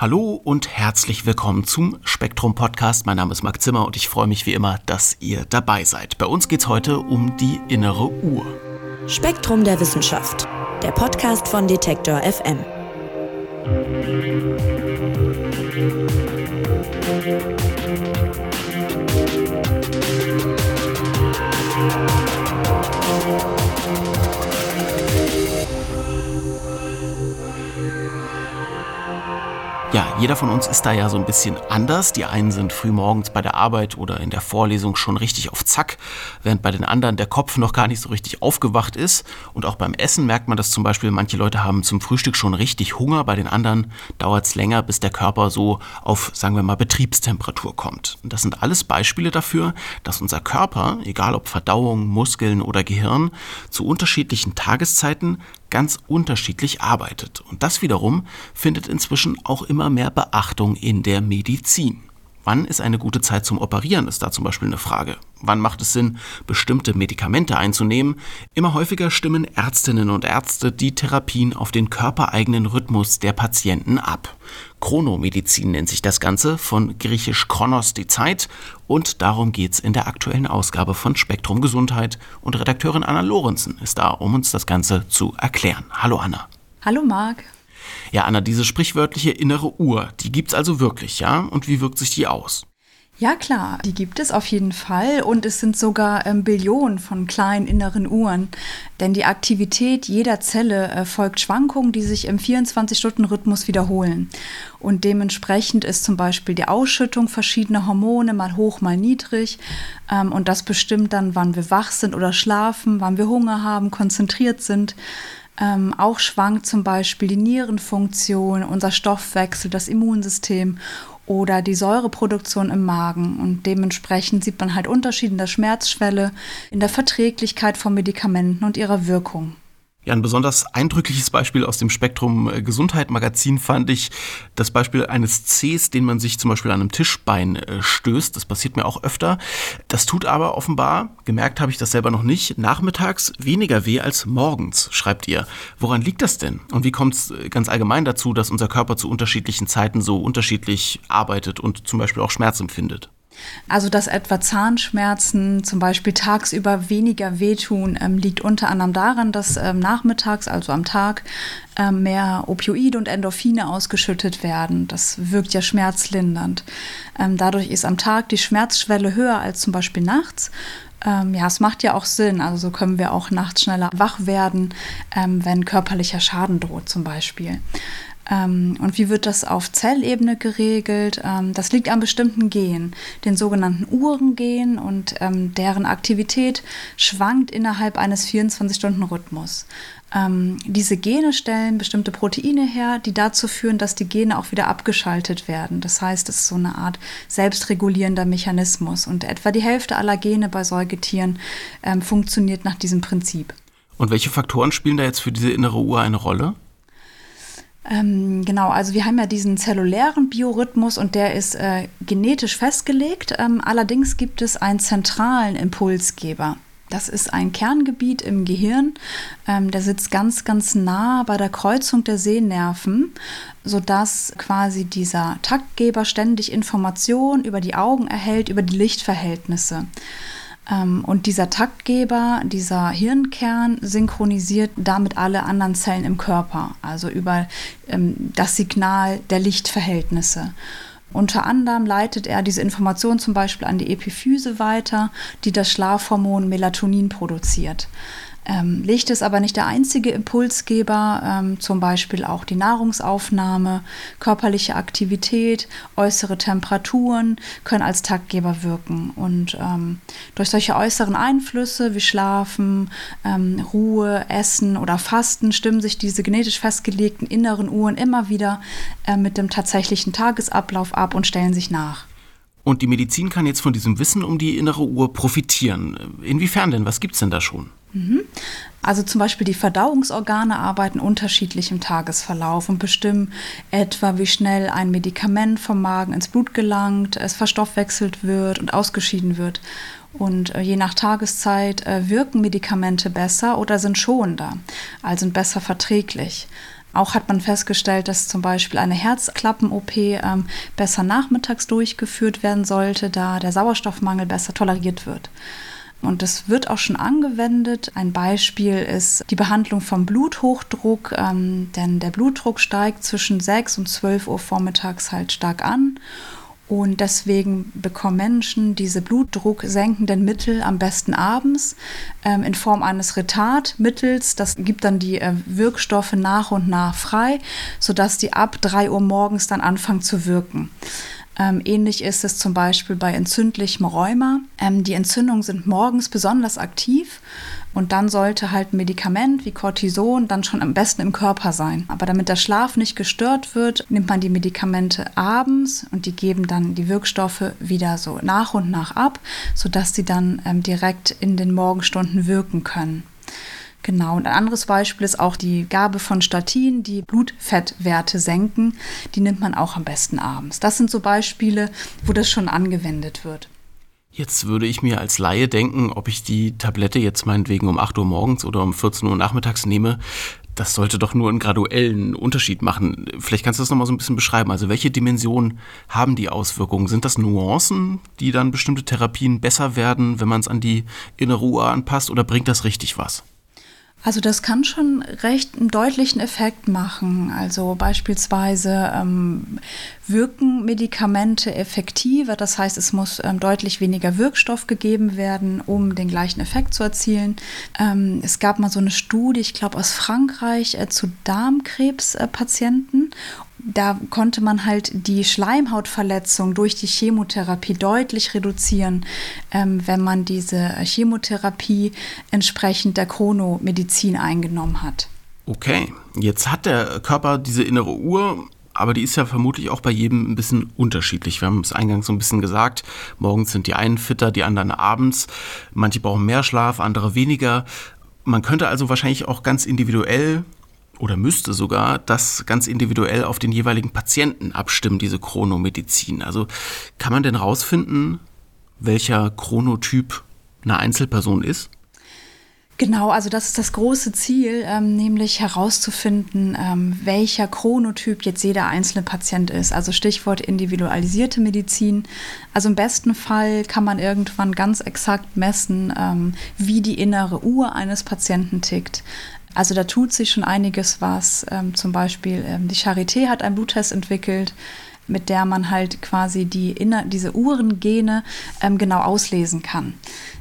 Hallo und herzlich willkommen zum Spektrum Podcast. Mein Name ist Marc Zimmer und ich freue mich wie immer, dass ihr dabei seid. Bei uns geht es heute um die innere Uhr. Spektrum der Wissenschaft, der Podcast von Detektor FM. Ja, jeder von uns ist da ja so ein bisschen anders. Die einen sind frühmorgens bei der Arbeit oder in der Vorlesung schon richtig auf Zack, während bei den anderen der Kopf noch gar nicht so richtig aufgewacht ist. Und auch beim Essen merkt man das zum Beispiel, manche Leute haben zum Frühstück schon richtig Hunger, bei den anderen dauert es länger, bis der Körper so auf, sagen wir mal, Betriebstemperatur kommt. Und das sind alles Beispiele dafür, dass unser Körper, egal ob Verdauung, Muskeln oder Gehirn, zu unterschiedlichen Tageszeiten ganz unterschiedlich arbeitet. Und das wiederum findet inzwischen auch immer mehr Beachtung in der Medizin. Wann ist eine gute Zeit zum Operieren, ist da zum Beispiel eine Frage. Wann macht es Sinn, bestimmte Medikamente einzunehmen? Immer häufiger stimmen Ärztinnen und Ärzte die Therapien auf den körpereigenen Rhythmus der Patienten ab. Chronomedizin nennt sich das Ganze, von griechisch Chronos die Zeit. Und darum geht es in der aktuellen Ausgabe von Spektrum Gesundheit. Und Redakteurin Anna Lorenzen ist da, um uns das Ganze zu erklären. Hallo Anna. Hallo Marc. Ja, Anna, diese sprichwörtliche innere Uhr, die gibt's also wirklich, ja? Und wie wirkt sich die aus? Ja klar, die gibt es auf jeden Fall und es sind sogar ähm, Billionen von kleinen inneren Uhren, denn die Aktivität jeder Zelle äh, folgt Schwankungen, die sich im 24-Stunden-Rhythmus wiederholen. Und dementsprechend ist zum Beispiel die Ausschüttung verschiedener Hormone mal hoch, mal niedrig ähm, und das bestimmt dann, wann wir wach sind oder schlafen, wann wir Hunger haben, konzentriert sind. Ähm, auch schwankt zum Beispiel die Nierenfunktion, unser Stoffwechsel, das Immunsystem oder die Säureproduktion im Magen. Und dementsprechend sieht man halt Unterschiede in der Schmerzschwelle, in der Verträglichkeit von Medikamenten und ihrer Wirkung. Ja, ein besonders eindrückliches Beispiel aus dem Spektrum äh, Gesundheit Magazin fand ich das Beispiel eines Cs, den man sich zum Beispiel an einem Tischbein äh, stößt. Das passiert mir auch öfter. Das tut aber offenbar, gemerkt habe ich das selber noch nicht, nachmittags weniger weh als morgens, schreibt ihr. Woran liegt das denn? Und wie kommt es äh, ganz allgemein dazu, dass unser Körper zu unterschiedlichen Zeiten so unterschiedlich arbeitet und zum Beispiel auch Schmerz empfindet? Also, dass etwa Zahnschmerzen zum Beispiel tagsüber weniger wehtun, ähm, liegt unter anderem daran, dass ähm, nachmittags, also am Tag, ähm, mehr Opioide und Endorphine ausgeschüttet werden. Das wirkt ja schmerzlindernd. Ähm, dadurch ist am Tag die Schmerzschwelle höher als zum Beispiel nachts. Ähm, ja, es macht ja auch Sinn. Also so können wir auch nachts schneller wach werden, ähm, wenn körperlicher Schaden droht zum Beispiel. Ähm, und wie wird das auf Zellebene geregelt? Ähm, das liegt an bestimmten Genen, den sogenannten Uhren-Gen und ähm, deren Aktivität schwankt innerhalb eines 24-Stunden-Rhythmus. Ähm, diese Gene stellen bestimmte Proteine her, die dazu führen, dass die Gene auch wieder abgeschaltet werden. Das heißt, es ist so eine Art selbstregulierender Mechanismus. Und etwa die Hälfte aller Gene bei Säugetieren funktioniert nach diesem Prinzip. Und welche Faktoren spielen da jetzt für diese innere Uhr eine Rolle? Ähm, genau, also wir haben ja diesen zellulären Biorhythmus und der ist äh, genetisch festgelegt. Ähm, allerdings gibt es einen zentralen Impulsgeber. Das ist ein Kerngebiet im Gehirn. Ähm, der sitzt ganz, ganz nah bei der Kreuzung der Sehnerven, sodass quasi dieser Taktgeber ständig Informationen über die Augen erhält, über die Lichtverhältnisse. Ähm, und dieser Taktgeber, dieser Hirnkern synchronisiert damit alle anderen Zellen im Körper, also über ähm, das Signal der Lichtverhältnisse. Unter anderem leitet er diese Information zum Beispiel an die Epiphyse weiter, die das Schlafhormon Melatonin produziert. Ähm, Licht ist aber nicht der einzige Impulsgeber, ähm, zum Beispiel auch die Nahrungsaufnahme, körperliche Aktivität, äußere Temperaturen können als Taktgeber wirken. Und ähm, durch solche äußeren Einflüsse wie Schlafen, ähm, Ruhe, Essen oder Fasten stimmen sich diese genetisch festgelegten inneren Uhren immer wieder äh, mit dem tatsächlichen Tagesablauf ab und stellen sich nach. Und die Medizin kann jetzt von diesem Wissen um die innere Uhr profitieren. Inwiefern denn? Was gibt es denn da schon? Mhm. Also zum Beispiel die Verdauungsorgane arbeiten unterschiedlich im Tagesverlauf und bestimmen etwa, wie schnell ein Medikament vom Magen ins Blut gelangt, es verstoffwechselt wird und ausgeschieden wird. Und äh, je nach Tageszeit äh, wirken Medikamente besser oder sind schonender, also sind besser verträglich. Auch hat man festgestellt, dass zum Beispiel eine Herzklappen-OP ähm, besser nachmittags durchgeführt werden sollte, da der Sauerstoffmangel besser toleriert wird. Und das wird auch schon angewendet. Ein Beispiel ist die Behandlung vom Bluthochdruck, ähm, denn der Blutdruck steigt zwischen 6 und 12 Uhr vormittags halt stark an. Und deswegen bekommen Menschen diese blutdrucksenkenden Mittel am besten abends ähm, in Form eines Retardmittels. Das gibt dann die äh, Wirkstoffe nach und nach frei, sodass die ab 3 Uhr morgens dann anfangen zu wirken. Ähm, ähnlich ist es zum Beispiel bei entzündlichem Rheuma. Ähm, die Entzündungen sind morgens besonders aktiv und dann sollte halt ein Medikament wie Cortison dann schon am besten im Körper sein. Aber damit der Schlaf nicht gestört wird, nimmt man die Medikamente abends und die geben dann die Wirkstoffe wieder so nach und nach ab, sodass sie dann ähm, direkt in den Morgenstunden wirken können. Genau, und ein anderes Beispiel ist auch die Gabe von Statin, die Blutfettwerte senken. Die nimmt man auch am besten abends. Das sind so Beispiele, wo das schon angewendet wird. Jetzt würde ich mir als Laie denken, ob ich die Tablette jetzt meinetwegen um 8 Uhr morgens oder um 14 Uhr nachmittags nehme, das sollte doch nur einen graduellen Unterschied machen. Vielleicht kannst du das nochmal so ein bisschen beschreiben. Also welche Dimensionen haben die Auswirkungen? Sind das Nuancen, die dann bestimmte Therapien besser werden, wenn man es an die innere Uhr anpasst oder bringt das richtig was? Also das kann schon recht einen deutlichen Effekt machen. Also beispielsweise ähm, wirken Medikamente effektiver, das heißt es muss ähm, deutlich weniger Wirkstoff gegeben werden, um den gleichen Effekt zu erzielen. Ähm, es gab mal so eine Studie, ich glaube aus Frankreich, äh, zu Darmkrebspatienten da konnte man halt die Schleimhautverletzung durch die Chemotherapie deutlich reduzieren, ähm, wenn man diese Chemotherapie entsprechend der Chronomedizin eingenommen hat. Okay, jetzt hat der Körper diese innere Uhr, aber die ist ja vermutlich auch bei jedem ein bisschen unterschiedlich. Wir haben es eingangs so ein bisschen gesagt, morgens sind die einen fitter, die anderen abends. Manche brauchen mehr Schlaf, andere weniger. Man könnte also wahrscheinlich auch ganz individuell oder müsste sogar das ganz individuell auf den jeweiligen Patienten abstimmen, diese Chronomedizin. Also kann man denn rausfinden, welcher Chronotyp eine Einzelperson ist? Genau, also das ist das große Ziel, ähm, nämlich herauszufinden, ähm, welcher Chronotyp jetzt jeder einzelne Patient ist. Also Stichwort individualisierte Medizin. Also im besten Fall kann man irgendwann ganz exakt messen, ähm, wie die innere Uhr eines Patienten tickt. Also da tut sich schon einiges was. Ähm, zum Beispiel ähm, die Charité hat einen Bluttest entwickelt, mit der man halt quasi die inner, diese Uhrengene ähm, genau auslesen kann.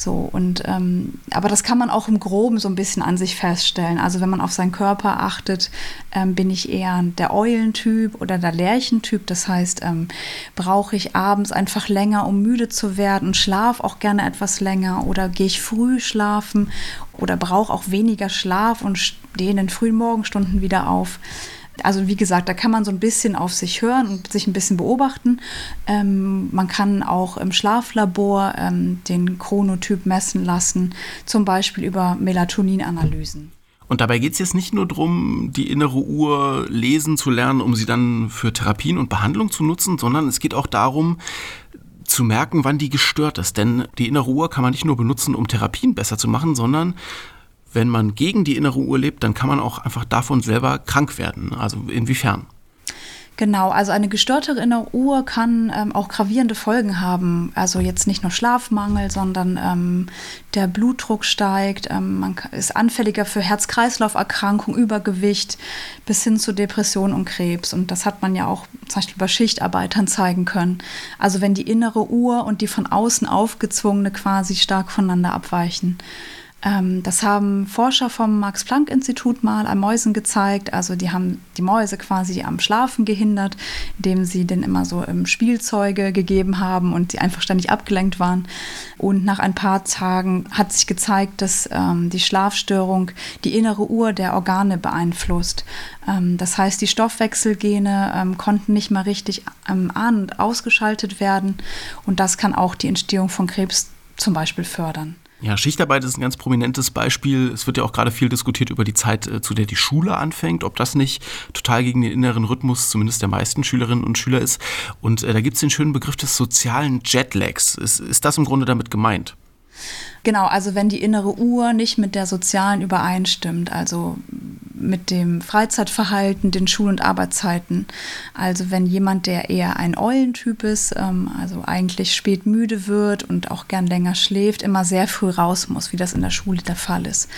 So, und ähm, aber das kann man auch im Groben so ein bisschen an sich feststellen. Also wenn man auf seinen Körper achtet, ähm, bin ich eher der Eulentyp oder der Lerchentyp. Das heißt, ähm, brauche ich abends einfach länger, um müde zu werden schlaf auch gerne etwas länger oder gehe ich früh schlafen oder brauche auch weniger Schlaf und stehe in den frühen Morgenstunden wieder auf. Also wie gesagt, da kann man so ein bisschen auf sich hören und sich ein bisschen beobachten. Ähm, man kann auch im Schlaflabor ähm, den Chronotyp messen lassen, zum Beispiel über Melatoninanalysen. Und dabei geht es jetzt nicht nur darum, die innere Uhr lesen zu lernen, um sie dann für Therapien und Behandlung zu nutzen, sondern es geht auch darum, zu merken, wann die gestört ist. Denn die innere Uhr kann man nicht nur benutzen, um Therapien besser zu machen, sondern wenn man gegen die innere Uhr lebt, dann kann man auch einfach davon selber krank werden. Also inwiefern? Genau, also eine gestörte innere Uhr kann ähm, auch gravierende Folgen haben. Also jetzt nicht nur Schlafmangel, sondern ähm, der Blutdruck steigt, ähm, man ist anfälliger für Herz-Kreislauf-Erkrankungen, Übergewicht bis hin zu Depression und Krebs. Und das hat man ja auch zum Beispiel bei Schichtarbeitern zeigen können. Also wenn die innere Uhr und die von außen aufgezwungene quasi stark voneinander abweichen. Ähm, das haben Forscher vom Max-Planck-Institut mal an Mäusen gezeigt. Also die haben die Mäuse quasi am Schlafen gehindert, indem sie denen immer so Spielzeuge gegeben haben und sie einfach ständig abgelenkt waren. Und nach ein paar Tagen hat sich gezeigt, dass ähm, die Schlafstörung die innere Uhr der Organe beeinflusst. Ähm, das heißt, die Stoffwechselgene ähm, konnten nicht mehr richtig ähm, an- und ausgeschaltet werden. Und das kann auch die Entstehung von Krebs zum Beispiel fördern. Ja, Schichtarbeit ist ein ganz prominentes Beispiel. Es wird ja auch gerade viel diskutiert über die Zeit, äh, zu der die Schule anfängt, ob das nicht total gegen den inneren Rhythmus zumindest der meisten Schülerinnen und Schüler ist. Und äh, da gibt es den schönen Begriff des sozialen Jetlags. Ist, ist das im Grunde damit gemeint? Genau, also wenn die innere Uhr nicht mit der sozialen übereinstimmt, also mit dem Freizeitverhalten, den Schul- und Arbeitszeiten. Also wenn jemand, der eher ein Eulentyp ist, ähm, also eigentlich spät müde wird und auch gern länger schläft, immer sehr früh raus muss, wie das in der Schule der Fall ist.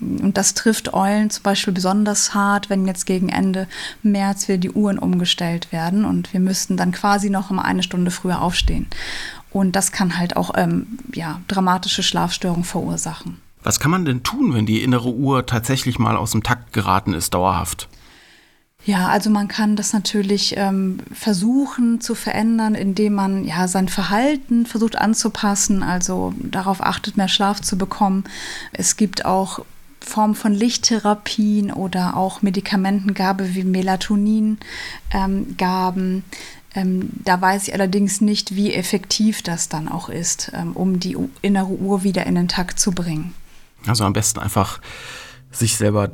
Und das trifft Eulen zum Beispiel besonders hart, wenn jetzt gegen Ende März wieder die Uhren umgestellt werden und wir müssten dann quasi noch immer eine Stunde früher aufstehen. Und das kann halt auch ähm, ja, dramatische Schlafstörungen verursachen. Was kann man denn tun, wenn die innere Uhr tatsächlich mal aus dem Takt geraten ist, dauerhaft? Ja, also man kann das natürlich ähm, versuchen zu verändern, indem man ja sein Verhalten versucht anzupassen, also darauf achtet, mehr Schlaf zu bekommen. Es gibt auch Formen von Lichttherapien oder auch Medikamentengabe wie Melatoningaben. Ähm, ähm, da weiß ich allerdings nicht, wie effektiv das dann auch ist, ähm, um die innere Uhr wieder in den Takt zu bringen. Also am besten einfach sich selber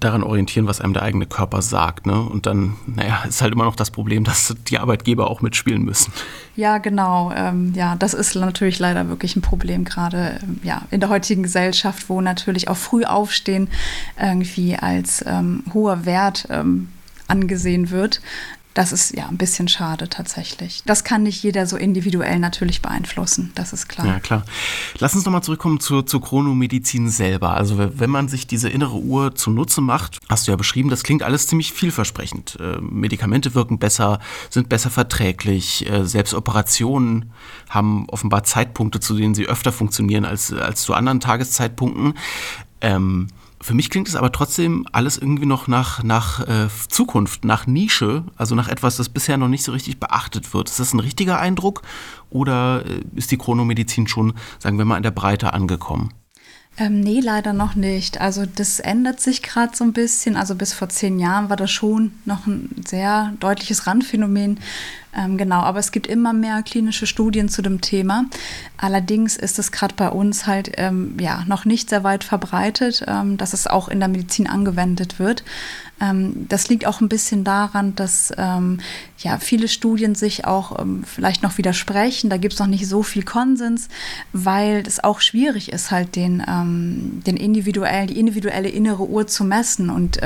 daran orientieren, was einem der eigene Körper sagt. Ne? Und dann, naja, ist halt immer noch das Problem, dass die Arbeitgeber auch mitspielen müssen. Ja, genau. Ähm, ja, das ist natürlich leider wirklich ein Problem, gerade ähm, ja, in der heutigen Gesellschaft, wo natürlich auch früh aufstehen irgendwie als ähm, hoher Wert ähm, angesehen wird. Das ist ja ein bisschen schade tatsächlich. Das kann nicht jeder so individuell natürlich beeinflussen, das ist klar. Ja, klar. Lass uns nochmal zurückkommen zur, zur Chronomedizin selber. Also wenn man sich diese innere Uhr zunutze macht, hast du ja beschrieben, das klingt alles ziemlich vielversprechend. Äh, Medikamente wirken besser, sind besser verträglich, äh, selbst Operationen haben offenbar Zeitpunkte, zu denen sie öfter funktionieren als, als zu anderen Tageszeitpunkten. Ähm, für mich klingt es aber trotzdem alles irgendwie noch nach, nach äh, Zukunft, nach Nische, also nach etwas, das bisher noch nicht so richtig beachtet wird. Ist das ein richtiger Eindruck oder äh, ist die Chronomedizin schon, sagen wir mal, in der Breite angekommen? Ähm, nee, leider noch nicht. Also das ändert sich gerade so ein bisschen. Also bis vor zehn Jahren war das schon noch ein sehr deutliches Randphänomen. Ähm, genau, aber es gibt immer mehr klinische Studien zu dem Thema. Allerdings ist es gerade bei uns halt ähm, ja noch nicht sehr weit verbreitet, ähm, dass es auch in der Medizin angewendet wird. Ähm, das liegt auch ein bisschen daran, dass ähm, ja viele Studien sich auch ähm, vielleicht noch widersprechen. Da gibt es noch nicht so viel Konsens, weil es auch schwierig ist, halt den, den individuellen, die individuelle innere Uhr zu messen. Und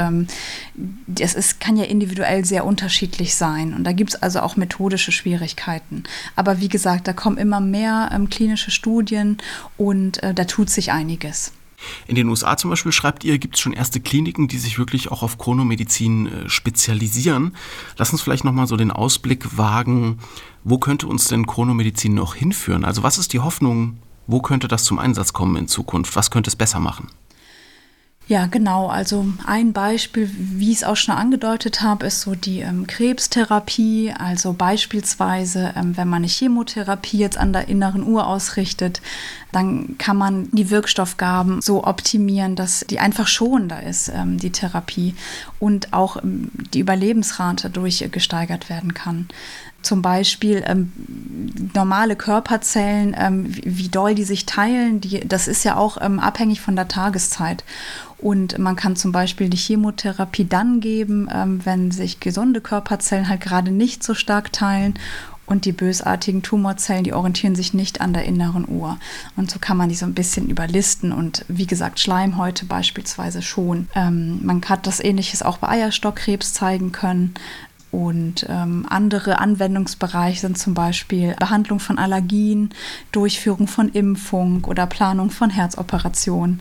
das ist, kann ja individuell sehr unterschiedlich sein. Und da gibt es also auch Methoden, methodische Schwierigkeiten. Aber wie gesagt, da kommen immer mehr ähm, klinische Studien und äh, da tut sich einiges. In den USA zum Beispiel schreibt ihr, gibt es schon erste Kliniken, die sich wirklich auch auf Chronomedizin äh, spezialisieren. Lass uns vielleicht nochmal so den Ausblick wagen, wo könnte uns denn Chronomedizin noch hinführen? Also was ist die Hoffnung, wo könnte das zum Einsatz kommen in Zukunft? Was könnte es besser machen? Ja, genau. Also ein Beispiel, wie ich es auch schon angedeutet habe, ist so die ähm, Krebstherapie. Also beispielsweise, ähm, wenn man eine Chemotherapie jetzt an der inneren Uhr ausrichtet, dann kann man die Wirkstoffgaben so optimieren, dass die einfach schonender ist, ähm, die Therapie, und auch ähm, die Überlebensrate durch gesteigert werden kann zum Beispiel ähm, normale Körperzellen, ähm, wie, wie, doll die sich teilen, die, das ist ja auch ähm, abhängig von der Tageszeit. Und man kann zum Beispiel die Chemotherapie dann geben, ähm, wenn sich gesunde Körperzellen halt gerade nicht so stark teilen. Und die bösartigen Tumorzellen, die orientieren sich nicht an der inneren Uhr. Und so kann man die so ein bisschen überlisten. Und wie gesagt, Schleimhäute beispielsweise schon. Ähm, man hat das Ähnliches auch bei Eierstockkrebs zeigen können. Und ähm, andere Anwendungsbereiche sind zum Beispiel Behandlung von Allergien, Durchführung von Impfung oder Planung von Herzoperationen.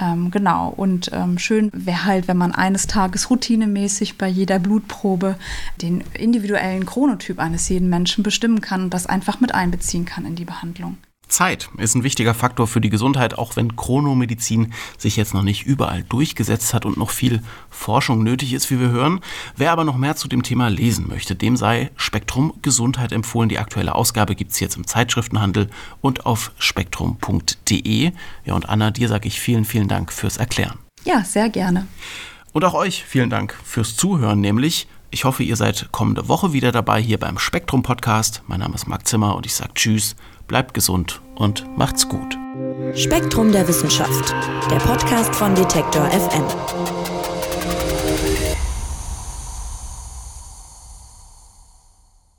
Ähm, genau, und ähm, schön wäre halt, wenn man eines Tages routinemäßig bei jeder Blutprobe den individuellen Chronotyp eines jeden Menschen bestimmen kann und das einfach mit einbeziehen kann in die Behandlung. Zeit ist ein wichtiger Faktor für die Gesundheit, auch wenn Chronomedizin sich jetzt noch nicht überall durchgesetzt hat und noch viel Forschung nötig ist, wie wir hören. Wer aber noch mehr zu dem Thema lesen möchte, dem sei Spektrum Gesundheit empfohlen. Die aktuelle Ausgabe gibt es jetzt im Zeitschriftenhandel und auf spektrum.de. Ja, und Anna, dir sage ich vielen, vielen Dank fürs Erklären. Ja, sehr gerne. Und auch euch vielen Dank fürs Zuhören, nämlich ich hoffe, ihr seid kommende Woche wieder dabei hier beim Spektrum Podcast. Mein Name ist Marc Zimmer und ich sage Tschüss bleibt gesund und macht's gut. Spektrum der Wissenschaft, der Podcast von Detektor FM.